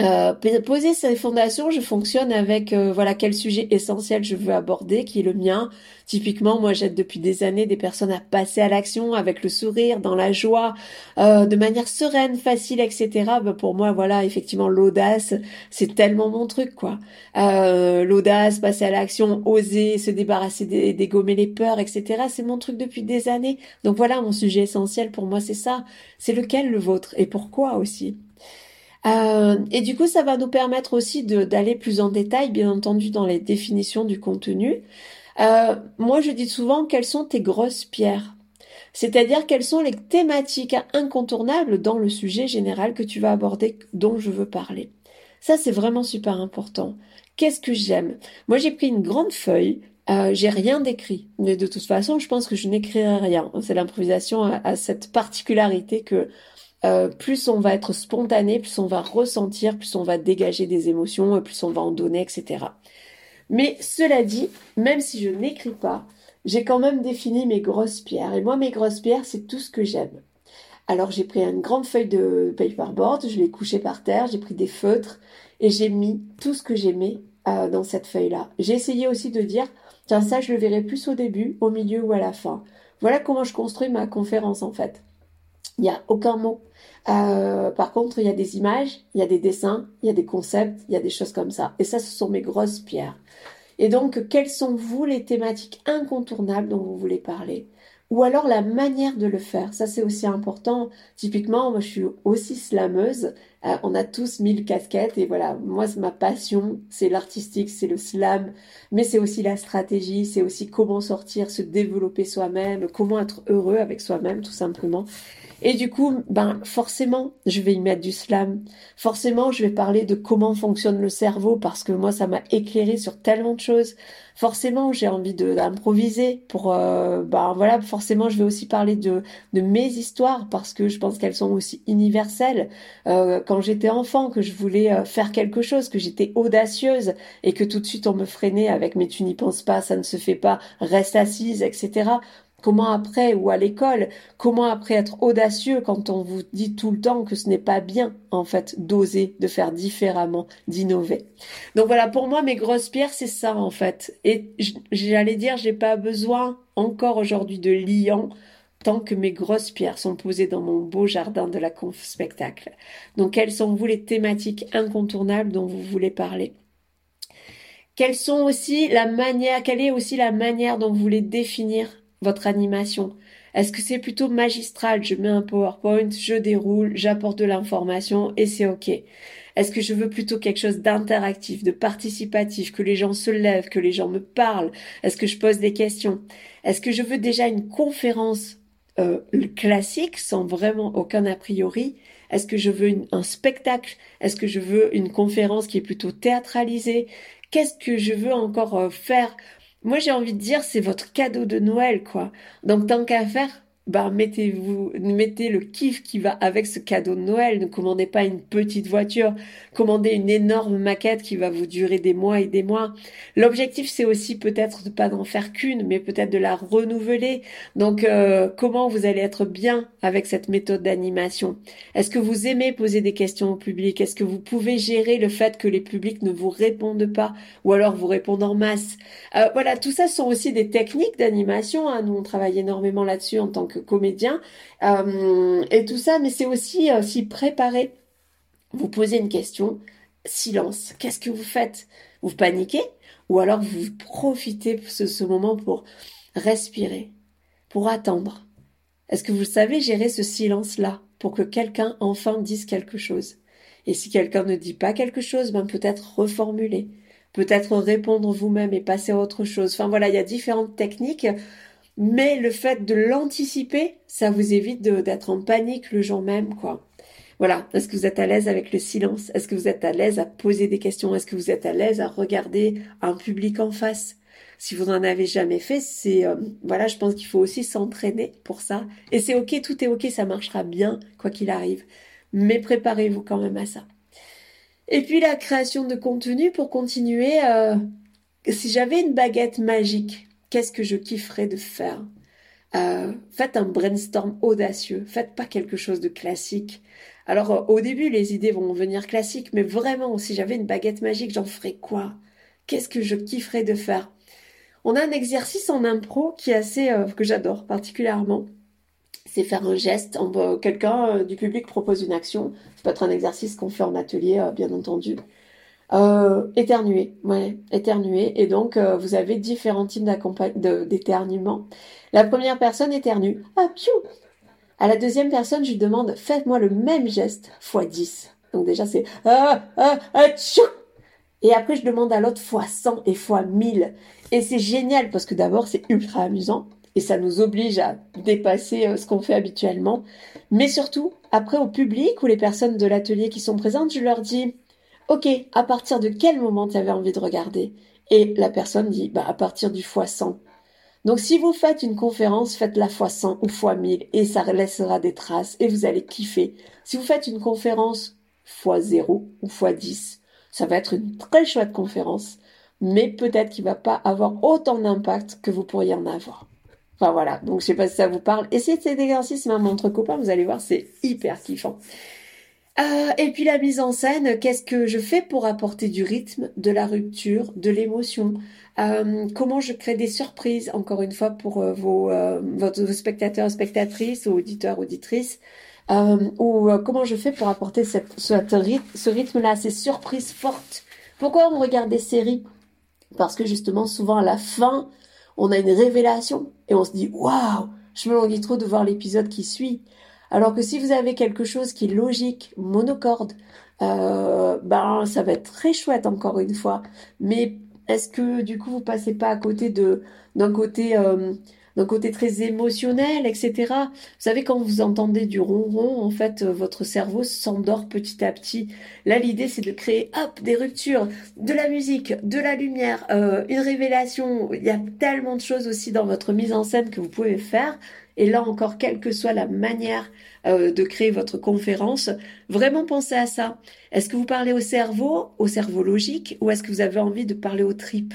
Euh, poser ses fondations, je fonctionne avec euh, voilà quel sujet essentiel je veux aborder, qui est le mien. Typiquement, moi j'aide depuis des années des personnes à passer à l'action avec le sourire, dans la joie, euh, de manière sereine, facile, etc. Ben, pour moi, voilà, effectivement, l'audace, c'est tellement mon truc, quoi. l'audace, passer à l'action, oser, se débarrasser, des, dégommer les peurs, etc. C'est mon truc depuis des années. Donc voilà, mon sujet essentiel pour moi, c'est ça. C'est lequel le vôtre? Et pourquoi aussi? Euh, et du coup, ça va nous permettre aussi d'aller plus en détail, bien entendu, dans les définitions du contenu. Euh, moi, je dis souvent quelles sont tes grosses pierres? C'est-à-dire quelles sont les thématiques incontournables dans le sujet général que tu vas aborder, dont je veux parler? Ça, c'est vraiment super important. Qu'est-ce que j'aime? Moi, j'ai pris une grande feuille. Euh, j'ai rien d'écrit, mais de toute façon, je pense que je n'écrirai rien. C'est l'improvisation à, cette particularité que euh, plus on va être spontané, plus on va ressentir, plus on va dégager des émotions, plus on va en donner, etc. Mais cela dit, même si je n'écris pas, j'ai quand même défini mes grosses pierres. Et moi, mes grosses pierres, c'est tout ce que j'aime. Alors j'ai pris une grande feuille de paperboard, je l'ai couchée par terre, j'ai pris des feutres et j'ai mis tout ce que j'aimais euh, dans cette feuille-là. J'ai essayé aussi de dire, tiens ça je le verrai plus au début, au milieu ou à la fin. Voilà comment je construis ma conférence en fait. Il n'y a aucun mot. Euh, par contre, il y a des images, il y a des dessins, il y a des concepts, il y a des choses comme ça. Et ça, ce sont mes grosses pierres. Et donc, quelles sont, vous, les thématiques incontournables dont vous voulez parler? Ou alors la manière de le faire? Ça, c'est aussi important. Typiquement, moi, je suis aussi slameuse. Euh, on a tous mille casquettes. Et voilà, moi, c'est ma passion. C'est l'artistique, c'est le slam. Mais c'est aussi la stratégie. C'est aussi comment sortir, se développer soi-même, comment être heureux avec soi-même, tout simplement. Et du coup, ben forcément, je vais y mettre du slam. Forcément, je vais parler de comment fonctionne le cerveau parce que moi, ça m'a éclairé sur tellement de choses. Forcément, j'ai envie d'improviser pour, euh, ben voilà, forcément, je vais aussi parler de de mes histoires parce que je pense qu'elles sont aussi universelles. Euh, quand j'étais enfant, que je voulais euh, faire quelque chose, que j'étais audacieuse et que tout de suite on me freinait avec mais tu n'y penses pas, ça ne se fait pas, reste assise, etc. Comment après, ou à l'école, comment après être audacieux quand on vous dit tout le temps que ce n'est pas bien, en fait, d'oser, de faire différemment, d'innover. Donc voilà, pour moi, mes grosses pierres, c'est ça, en fait. Et j'allais dire, j'ai pas besoin encore aujourd'hui de liant tant que mes grosses pierres sont posées dans mon beau jardin de la conf spectacle. Donc quelles sont vous les thématiques incontournables dont vous voulez parler? Quelles sont aussi la manière, quelle est aussi la manière dont vous voulez définir votre animation. Est-ce que c'est plutôt magistral? Je mets un PowerPoint, je déroule, j'apporte de l'information et c'est OK. Est-ce que je veux plutôt quelque chose d'interactif, de participatif, que les gens se lèvent, que les gens me parlent? Est-ce que je pose des questions? Est-ce que je veux déjà une conférence euh, classique sans vraiment aucun a priori? Est-ce que je veux un spectacle? Est-ce que je veux une conférence qui est plutôt théâtralisée? Qu'est-ce que je veux encore euh, faire moi, j'ai envie de dire, c'est votre cadeau de Noël, quoi. Donc, tant qu'à faire, bah, mettez-vous, mettez le kiff qui va avec ce cadeau de Noël. Ne commandez pas une petite voiture, commandez une énorme maquette qui va vous durer des mois et des mois. L'objectif, c'est aussi peut-être de pas d'en faire qu'une, mais peut-être de la renouveler. Donc, euh, comment vous allez être bien avec cette méthode d'animation? Est-ce que vous aimez poser des questions au public? Est-ce que vous pouvez gérer le fait que les publics ne vous répondent pas ou alors vous répondent en masse? Euh, Voilà, tout ça sont aussi des techniques d'animation. Hein. Nous, on travaille énormément là-dessus en tant que comédien euh, et tout ça, mais c'est aussi euh, préparer. Vous posez une question, silence. Qu'est-ce que vous faites? Vous paniquez? Ou alors vous profitez de ce, ce moment pour respirer, pour attendre. Est-ce que vous savez gérer ce silence-là pour que quelqu'un enfin dise quelque chose? Et si quelqu'un ne dit pas quelque chose, ben peut-être reformuler, peut-être répondre vous-même et passer à autre chose. Enfin voilà, il y a différentes techniques mais le fait de l'anticiper, ça vous évite d'être en panique le jour même, quoi. Voilà. Est-ce que vous êtes à l'aise avec le silence? Est-ce que vous êtes à l'aise à poser des questions? Est-ce que vous êtes à l'aise à regarder un public en face? Si vous n'en avez jamais fait, c'est euh, voilà, je pense qu'il faut aussi s'entraîner pour ça. Et c'est ok, tout est ok, ça marchera bien quoi qu'il arrive. Mais préparez-vous quand même à ça. Et puis la création de contenu pour continuer. Euh, si j'avais une baguette magique, Qu'est-ce que je kifferais de faire? Euh, Faites un brainstorm audacieux. Faites pas quelque chose de classique. Alors euh, au début, les idées vont venir classiques, mais vraiment, si j'avais une baguette magique, j'en ferais quoi? Qu'est-ce que je kifferais de faire? On a un exercice en impro qui est assez euh, que j'adore particulièrement. C'est faire un geste. Quelqu'un du public propose une action. Ça peut être un exercice qu'on fait en atelier, bien entendu. Euh, éternuer, ouais, éternuer. Et donc, euh, vous avez différents types d'éternuement. La première personne éternue. Ah, piou À la deuxième personne, je lui demande, faites-moi le même geste fois 10. Donc déjà, c'est ah, ah, ah, Et après, je demande à l'autre fois 100 et fois 1000. Et c'est génial parce que d'abord, c'est ultra amusant et ça nous oblige à dépasser euh, ce qu'on fait habituellement. Mais surtout, après au public ou les personnes de l'atelier qui sont présentes, je leur dis, Ok, à partir de quel moment tu avais envie de regarder? Et la personne dit, bah, à partir du fois 100. Donc si vous faites une conférence, faites-la fois 100 ou fois 1000 et ça laissera des traces et vous allez kiffer. Si vous faites une conférence fois 0 ou fois 10, ça va être une très chouette conférence, mais peut-être qu'il va pas avoir autant d'impact que vous pourriez en avoir. Enfin voilà, donc je sais pas si ça vous parle. Essayez cet exercice même entre copains, vous allez voir, c'est hyper kiffant. Euh, et puis la mise en scène, qu'est-ce que je fais pour apporter du rythme, de la rupture, de l'émotion? Euh, Comment je crée des surprises, encore une fois, pour euh, vos, spectateurs, spectatrices ou auditeurs, auditrices? Ou comment je fais pour apporter ce rythme-là, ces surprises fortes? Pourquoi on regarde des séries? Parce que justement, souvent à la fin, on a une révélation et on se dit waouh, je me languis trop de voir l'épisode qui suit. Alors que si vous avez quelque chose qui est logique, monocorde, euh, ben ça va être très chouette encore une fois. Mais est-ce que du coup vous passez pas à côté de d'un côté euh, d'un côté très émotionnel, etc. Vous savez, quand vous entendez du ronron, en fait, euh, votre cerveau s'endort petit à petit. Là, l'idée, c'est de créer, hop, des ruptures, de la musique, de la lumière, euh, une révélation. Il y a tellement de choses aussi dans votre mise en scène que vous pouvez faire. Et là encore, quelle que soit la manière euh, de créer votre conférence, vraiment pensez à ça. Est-ce que vous parlez au cerveau, au cerveau logique, ou est-ce que vous avez envie de parler aux tripes?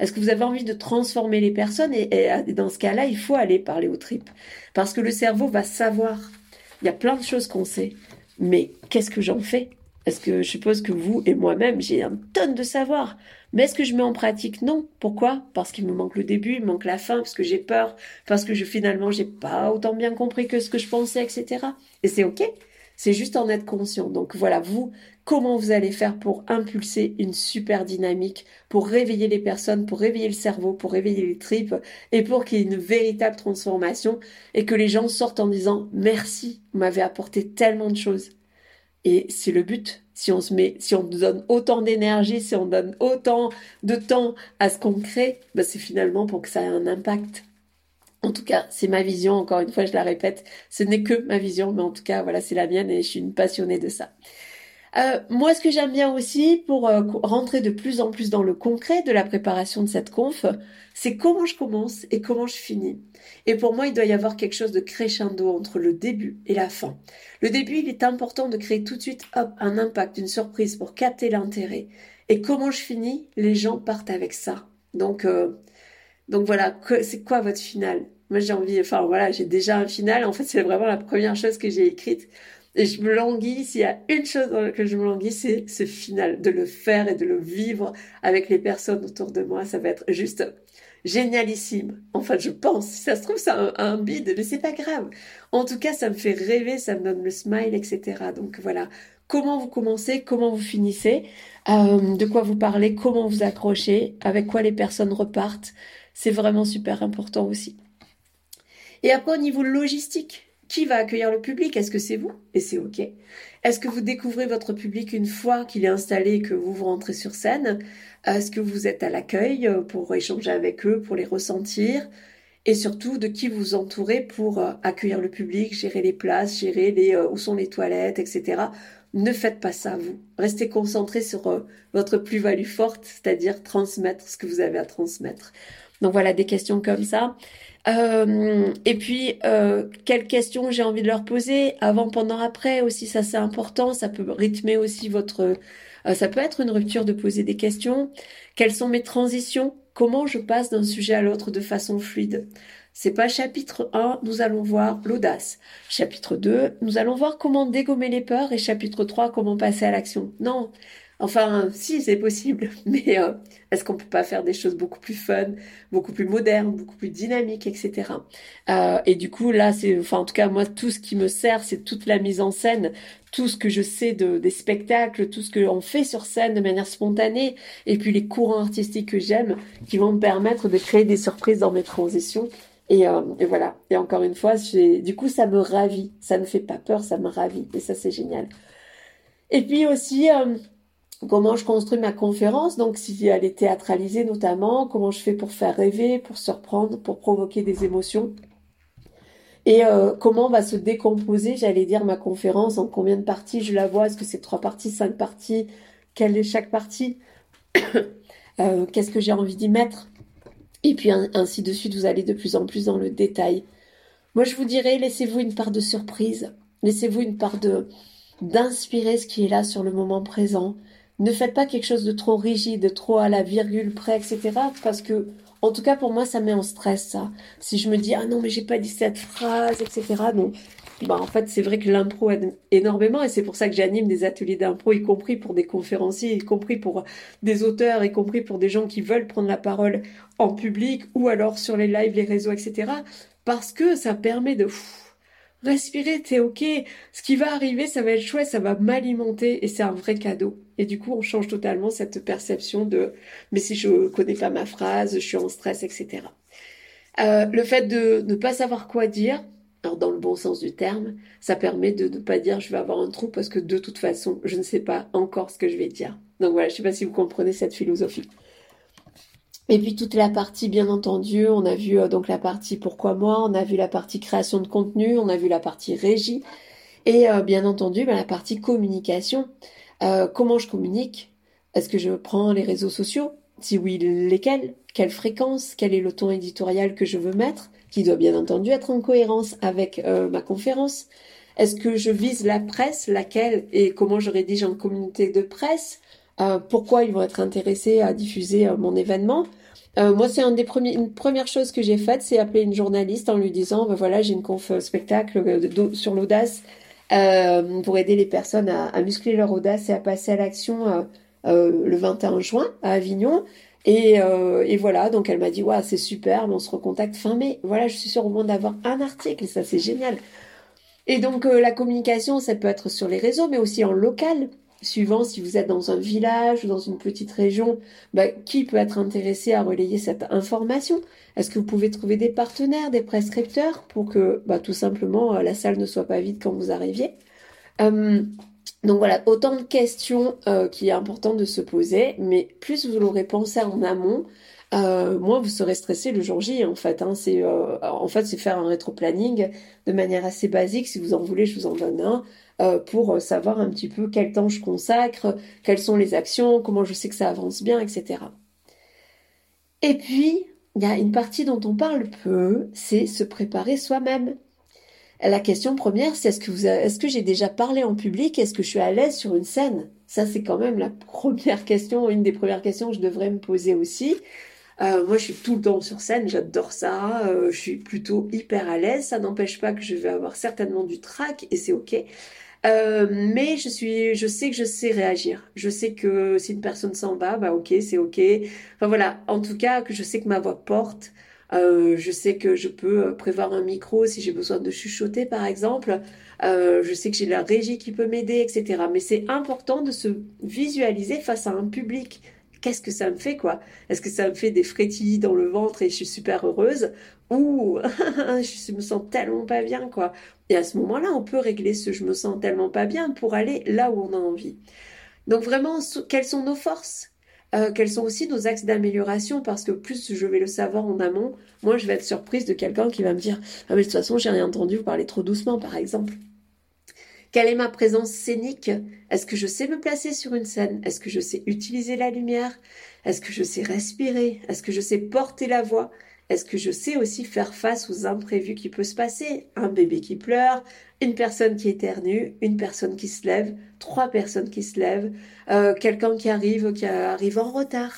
Est-ce que vous avez envie de transformer les personnes? Et, dans ce cas-là, il faut aller parler aux tripes. Parce que le cerveau va savoir. Il y a plein de choses qu'on sait. Mais qu'est-ce que j'en fais? Est-ce que je suppose que vous et moi-même, j'ai un tonne de savoir. Mais est-ce que je mets en pratique? Non. Pourquoi? Parce qu'il me manque le début, il me manque la fin, parce que j'ai peur, parce que je, finalement, j'ai pas autant bien compris que ce que je pensais, etc. Et c'est ok. C'est juste en être conscient. Donc voilà, vous, comment vous allez faire pour impulser une super dynamique, pour réveiller les personnes, pour réveiller le cerveau, pour réveiller les tripes et pour qu'il y ait une véritable transformation et que les gens sortent en disant merci, vous m'avez apporté tellement de choses. Et c'est le but. Si on se met, si on donne autant d'énergie, si on donne autant de temps à ce qu'on crée, bah c'est finalement pour que ça ait un impact. En tout cas, c'est ma vision. Encore une fois, je la répète, ce n'est que ma vision, mais en tout cas, voilà, c'est la mienne et je suis une passionnée de ça. Euh, moi, ce que j'aime bien aussi pour euh, rentrer de plus en plus dans le concret de la préparation de cette conf, c'est comment je commence et comment je finis. Et pour moi, il doit y avoir quelque chose de crescendo entre le début et la fin. Le début, il est important de créer tout de suite hop, un impact, une surprise pour capter l'intérêt. Et comment je finis, les gens partent avec ça. Donc, euh, donc voilà, c'est quoi votre finale? Moi, j'ai envie, enfin voilà, j'ai déjà un final. En fait, c'est vraiment la première chose que j'ai écrite. Et je me languis, s'il y a une chose dans laquelle je me languis, c'est ce final, de le faire et de le vivre avec les personnes autour de moi. Ça va être juste génialissime. Enfin, je pense. Si ça se trouve, c'est un, bide, mais c'est pas grave. En tout cas, ça me fait rêver, ça me donne le smile, etc. Donc voilà. Comment vous commencez, comment vous finissez, euh, de quoi vous parlez, comment vous accrochez, avec quoi les personnes repartent. C'est vraiment super important aussi. Et après, au niveau logistique, qui va accueillir le public? Est-ce que c'est vous? Et c'est OK. Est-ce que vous découvrez votre public une fois qu'il est installé et que vous vous rentrez sur scène? Est-ce que vous êtes à l'accueil euh, pour échanger avec eux, pour les ressentir? Et surtout de qui vous entourez pour euh, accueillir le public, gérer les places, gérer les euh, où sont les toilettes, etc. Ne faites pas ça, vous. Restez concentré sur votre plus-value forte, c'est-à-dire transmettre ce que vous avez à transmettre. Donc voilà des questions comme ça. Euh, et puis, euh, quelles questions j'ai envie de leur poser avant, pendant, après aussi, ça c'est important. Ça peut rythmer aussi votre. Euh, ça peut être une rupture de poser des questions. Quelles sont mes transitions? Comment je passe d'un sujet à l'autre de façon fluide? C'est pas chapitre 1, nous allons voir l'audace. Chapitre 2, nous allons voir comment dégommer les peurs. Et chapitre 3, comment passer à l'action. Non, Enfin, si, c'est possible, [LAUGHS] mais euh, est-ce qu'on peut pas faire des choses beaucoup plus fun, beaucoup plus modernes, beaucoup plus dynamiques, etc. Euh, et du coup, là, c'est, enfin, en tout cas, moi, tout ce qui me sert, c'est toute la mise en scène, tout ce que je sais de, des spectacles, tout ce que on fait sur scène de manière spontanée, et puis les courants artistiques que j'aime, qui vont me permettre de créer des surprises dans mes transitions. Et, euh, voilà. Et encore une fois, du coup, ça me ravit. Ça ne fait pas peur, ça me ravit. Et ça, c'est génial. Et puis aussi, comment je construis ma conférence, donc si elle est théâtralisée notamment, comment je fais pour faire rêver, pour surprendre, pour provoquer des émotions. Et euh, comment va se décomposer, j'allais dire, ma conférence, en combien de parties je la vois, est-ce que c'est trois parties, cinq parties, quelle est chaque partie, [COUGHS] euh, qu'est-ce que j'ai envie d'y mettre, et puis ainsi de suite, vous allez de plus en plus dans le détail. Moi, je vous dirais, laissez-vous une part de surprise, laissez-vous une part d'inspirer ce qui est là sur le moment présent, ne faites pas quelque chose de trop rigide, trop à la virgule près, etc. Parce que, en tout cas, pour moi, ça met en stress, ça. Si je me dis, ah non, mais j'ai pas dit cette phrase, etc. Non. Bah, en fait, c'est vrai que l'impro aide énormément et c'est pour ça que j'anime des ateliers d'impro, y compris pour des conférenciers, y compris pour des auteurs, y compris pour des gens qui veulent prendre la parole en public ou alors sur les lives, les réseaux, etc. Parce que ça permet de respirer, t'es ok. Ce qui va arriver, ça va être chouette, ça va m'alimenter et c'est un vrai cadeau. Et du coup, on change totalement cette perception de mais si je connais pas ma phrase, je suis en stress, etc. Euh, le fait de ne pas savoir quoi dire, alors dans le bon sens du terme, ça permet de ne pas dire je vais avoir un trou parce que de toute façon, je ne sais pas encore ce que je vais dire. Donc voilà, je sais pas si vous comprenez cette philosophie. Et puis toute la partie, bien entendu, on a vu euh, donc la partie pourquoi moi, on a vu la partie création de contenu, on a vu la partie régie, et euh, bien entendu ben, la partie communication. Euh, comment je communique? Est-ce que je prends les réseaux sociaux? Si oui, lesquels? Quelle fréquence? Quel est le ton éditorial que je veux mettre? Qui doit bien entendu être en cohérence avec ma conférence. Est-ce que je vise la presse? Laquelle? Et comment je rédige en communauté de presse? Euh, pourquoi ils vont être intéressés à diffuser euh, mon événement? Euh, moi, c'est un des premiers, une première chose que j'ai faite, c'est appeler une journaliste en lui disant, ben voilà, j'ai une conf spectacle sur l'audace pour aider les personnes à, muscler leur audace et à passer à l'action le 21 juin à Avignon. Et, voilà, donc elle m'a dit, ouais, c'est super, on se recontacte fin mai. Voilà, je suis sûre au moins d'avoir un article, ça c'est génial. Et donc la communication, ça peut être sur les réseaux, mais aussi en local suivant si vous êtes dans un village ou dans une petite région, bah, qui peut être intéressé à relayer cette information? Est-ce que vous pouvez trouver des partenaires, des prescripteurs pour que bah, tout simplement euh, la salle ne soit pas vide quand vous arriviez? Euh, donc voilà, autant de questions euh, qui est important de se poser, mais plus vous l'aurez pensé en amont, euh, moins vous serez stressé le jour J en fait. Hein. c'est euh, en fait c'est faire un rétro-planning de manière assez basique. Si vous en voulez, je vous en donne un euh, pour savoir un petit peu quel temps je consacre, quelles sont les actions, comment je sais que ça avance bien, etc. Et puis il y a une partie dont on parle peu, c'est se préparer soi-même. La question première, c'est est-ce que, est-ce que j'ai déjà parlé en public? Est-ce que je suis à l'aise sur une scène? Ça, c'est quand même la première [LAUGHS] question, une des premières questions que je devrais me poser aussi. Euh, moi, je suis tout le temps sur scène, j'adore ça. Euh, je suis plutôt hyper à l'aise. Ça n'empêche pas que je vais avoir certainement du trac et c'est ok. Euh, mais je suis, je sais que je sais réagir. Je sais que si une personne s'en va, bah ok, c'est ok. Enfin voilà, en tout cas que je sais que ma voix porte. je sais que je peux prévoir un micro si j'ai besoin de chuchoter par exemple. je sais que j'ai la régie qui peut m'aider, etc. Mais c'est important de se visualiser face à un public qu'est-ce que ça me fait quoi? Est-ce que ça me fait des frétillis dans le ventre et je suis super heureuse? Ou [LAUGHS] je me sens tellement pas bien quoi. Et à ce moment-là, on peut régler ce je me sens tellement pas bien pour aller là où on a envie. Donc vraiment, quelles sont nos forces? Euh, quels sont aussi nos axes d'amélioration? Parce que plus je vais le savoir en amont, moins je vais être surprise de quelqu'un qui va me dire ah mais de toute façon j'ai rien entendu, vous parlez trop doucement par exemple. Quelle est ma présence scénique? Est-ce que je sais me placer sur une scène? Est-ce que je sais utiliser la lumière? Est-ce que je sais respirer? Est-ce que je sais porter la voix? Est-ce que je sais aussi faire face aux imprévus qui peuvent se passer? Un bébé qui pleure, une personne qui éternue, une personne qui se lève, trois personnes qui se lèvent, euh, quelqu'un qui arrive, qui arrive en retard.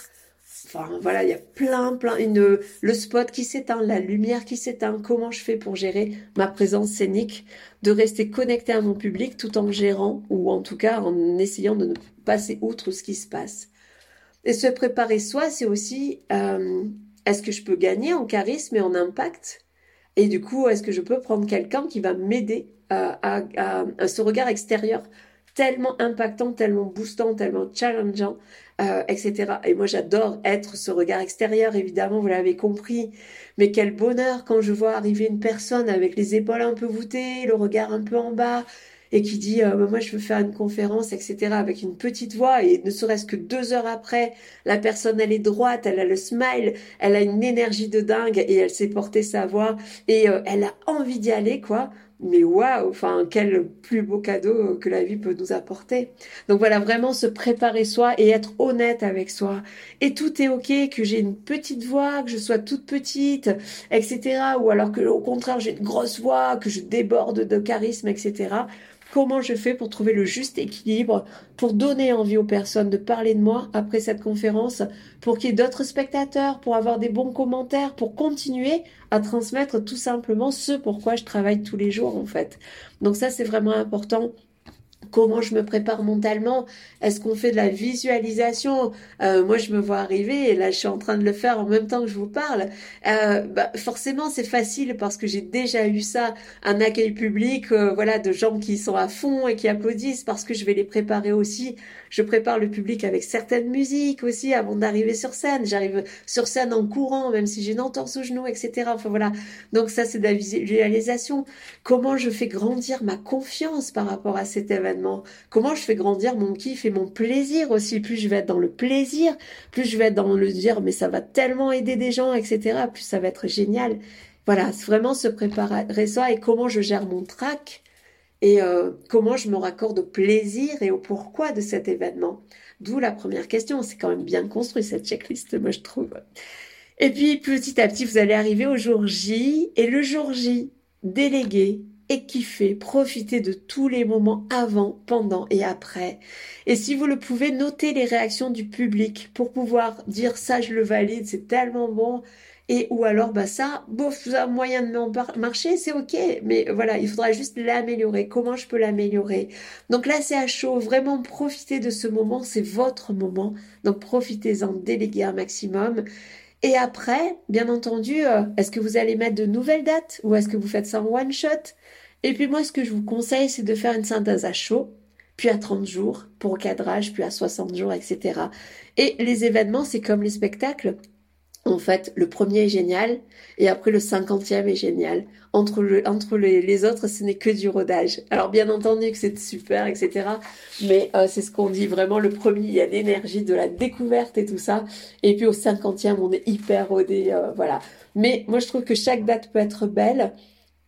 Voilà, il y a plein, plein, une, le spot qui s'éteint, la lumière qui s'éteint. Comment je fais pour gérer ma présence scénique, de rester connecté à mon public tout en gérant ou en tout cas en essayant de ne passer outre ce qui se passe. Et se préparer soi, c'est aussi euh, est-ce que je peux gagner en charisme et en impact? Et du coup, est-ce que je peux prendre quelqu'un qui va m'aider à, à ce regard extérieur? Tellement impactant, tellement boostant, tellement challengeant, euh, etc. Et moi, j'adore être ce regard extérieur, évidemment, vous l'avez compris. Mais quel bonheur quand je vois arriver une personne avec les épaules un peu voûtées, le regard un peu en bas, et qui dit euh, bah, moi je veux faire une conférence, etc. avec une petite voix et ne serait-ce que deux heures après, la personne elle est droite, elle a le smile, elle a une énergie de dingue et elle sait porter sa voix et euh, elle a envie d'y aller quoi mais waouh, enfin quel plus beau cadeau que la vie peut nous apporter. Donc voilà, vraiment se préparer soi et être honnête avec soi. Et tout est ok, que j'ai une petite voix, que je sois toute petite, etc. Ou alors que au contraire j'ai une grosse voix, que je déborde de charisme, etc comment je fais pour trouver le juste équilibre, pour donner envie aux personnes de parler de moi après cette conférence, pour qu'il y ait d'autres spectateurs, pour avoir des bons commentaires, pour continuer à transmettre tout simplement ce pourquoi je travaille tous les jours en fait. Donc ça c'est vraiment important Comment je me prépare mentalement? Est-ce qu'on fait de la visualisation? Euh, Moi, je me vois arriver et là, je suis en train de le faire en même temps que je vous parle. Euh, bah, forcément, c'est facile parce que j'ai déjà eu ça, un accueil public, euh, voilà, de gens qui sont à fond et qui applaudissent parce que je vais les préparer aussi. Je prépare le public avec certaines musiques aussi avant d'arriver sur scène. J'arrive sur scène en courant, même si j'ai une entorse au genou, etc. Enfin voilà. Donc ça, c'est de la visualisation. Comment je fais grandir ma confiance par rapport à cet événement Comment je fais grandir mon kiff et mon plaisir aussi? Plus je vais être dans le plaisir, plus je vais être dans le dire mais ça va tellement aider des gens, etc. Plus ça va être génial. Voilà, vraiment se préparer ça et comment je gère mon trac et euh, comment je me raccorde au plaisir et au pourquoi de cet événement. D'où la première question. C'est quand même bien construit cette checklist, moi je trouve. Et puis petit à petit, vous allez arriver au jour J et le jour J, délégué, et kiffer, profiter de tous les moments avant, pendant et après. Et si vous le pouvez, notez les réactions du public pour pouvoir dire ça je le valide, c'est tellement bon. Et ou alors bah ça, bof, vous avez moyen de marcher, c'est ok, mais voilà, il faudra juste l'améliorer. Comment je peux l'améliorer? Donc là, c'est à chaud. Vraiment profitez de ce moment, c'est votre moment. Donc profitez-en, déléguez un maximum. Et après, bien entendu, euh, est-ce que vous allez mettre de nouvelles dates ou est-ce que vous faites ça en one shot? Et puis moi, ce que je vous conseille, c'est de faire une synthèse à chaud. puis à 30 jours pour cadrage, puis à 60 jours, etc. Et les événements, c'est comme les spectacles. En fait, le premier est génial et après le cinquantième est génial. Entre, entre les, autres, ce n'est que du rodage. Alors bien entendu que c'est super, etc. Mais euh, c'est ce qu'on dit vraiment. Le premier, il y a l'énergie de la découverte et tout ça. Et puis au cinquantième, on est hyper rodé, euh, voilà. Mais moi, je trouve que chaque date peut être belle.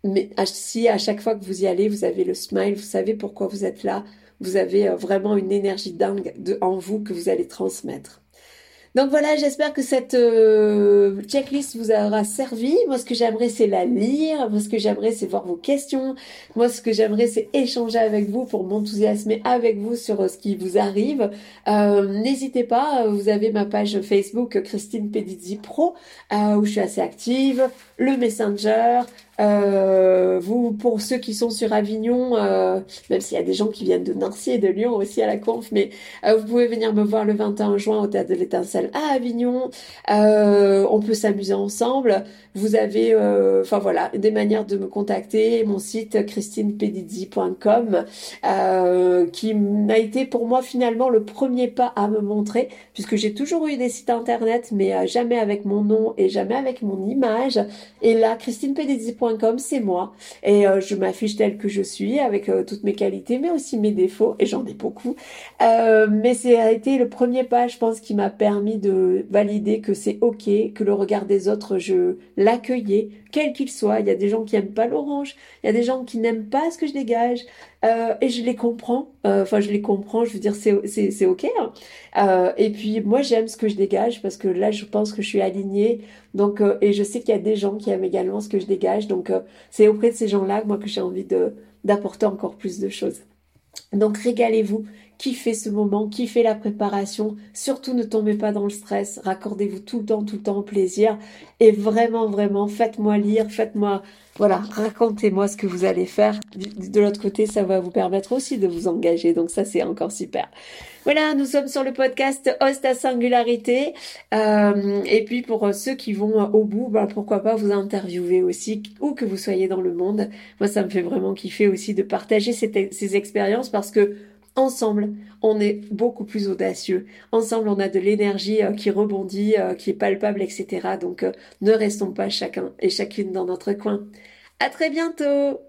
Mais si à chaque fois que vous y allez, vous avez le smile, vous savez pourquoi vous êtes là, vous avez euh, vraiment une énergie dingue en vous que vous allez transmettre. Donc voilà, j'espère que cette euh, checklist vous aura servi. Moi, ce que j'aimerais, c'est la lire. Moi, ce que j'aimerais, c'est voir vos questions. Moi, ce que j'aimerais, c'est échanger avec vous pour m'enthousiasmer avec vous sur euh, ce qui vous arrive. N'hésitez pas, vous avez ma page Facebook Christine Pedizzi Pro, où je suis assez active, le Messenger, euh, vous, pour ceux qui sont sur Avignon, euh, même s'il y a des gens qui viennent de Nancy et de Lyon aussi à la conf, mais euh, vous pouvez venir me voir le 21 juin au Théâtre de l'Étincelle à Avignon. on peut s'amuser ensemble. Vous avez, enfin voilà, des manières de me contacter. Mon site christinepedizzi.com, qui a été pour moi finalement le premier pas à me montrer, puisque j'ai toujours eu des sites internet, mais jamais avec mon nom et jamais avec mon image. Et là, christinepedizzi.com c'est moi. Et euh, je m'affiche telle que je suis, avec euh, toutes mes qualités, mais aussi mes défauts, et j'en ai beaucoup. Euh, mais c'est a été le premier pas, je pense, qui m'a permis de valider que c'est ok, que le regard des autres, je l'accueillais, quel qu'il soit. Il y a des gens qui aiment pas l'orange, il y a des gens qui n'aiment pas ce que je dégage, euh, et je les comprends. Euh, enfin, je les comprends. Je veux dire, c'est ok. Hein. Euh, et puis moi, j'aime ce que je dégage parce que là, je pense que je suis alignée. Donc, et je sais qu'il y a des gens qui aiment également ce que je dégage. Donc, c'est auprès de ces gens-là, moi, que j'ai envie d'apporter encore plus de choses. Donc, régalez-vous, kiffez ce moment, kiffez la préparation? Surtout, ne tombez pas dans le stress. Raccordez-vous tout le temps, tout le temps au plaisir. Et vraiment, vraiment, faites-moi lire, faites-moi voilà, racontez-moi ce que vous allez faire. De l'autre côté, ça va vous permettre aussi de vous engager. Donc ça, c'est encore super. Voilà, nous sommes sur le podcast Host à Singularité. Euh, et puis pour ceux qui vont au bout, ben, pourquoi pas vous interviewer aussi, où que vous soyez dans le monde. Moi, ça me fait vraiment kiffer aussi de partager ces expériences parce que Ensemble, on est beaucoup plus audacieux. Ensemble, on a de l'énergie euh, qui rebondit, euh, qui est palpable, etc. Donc, euh, ne restons pas chacun et chacune dans notre coin. À très bientôt!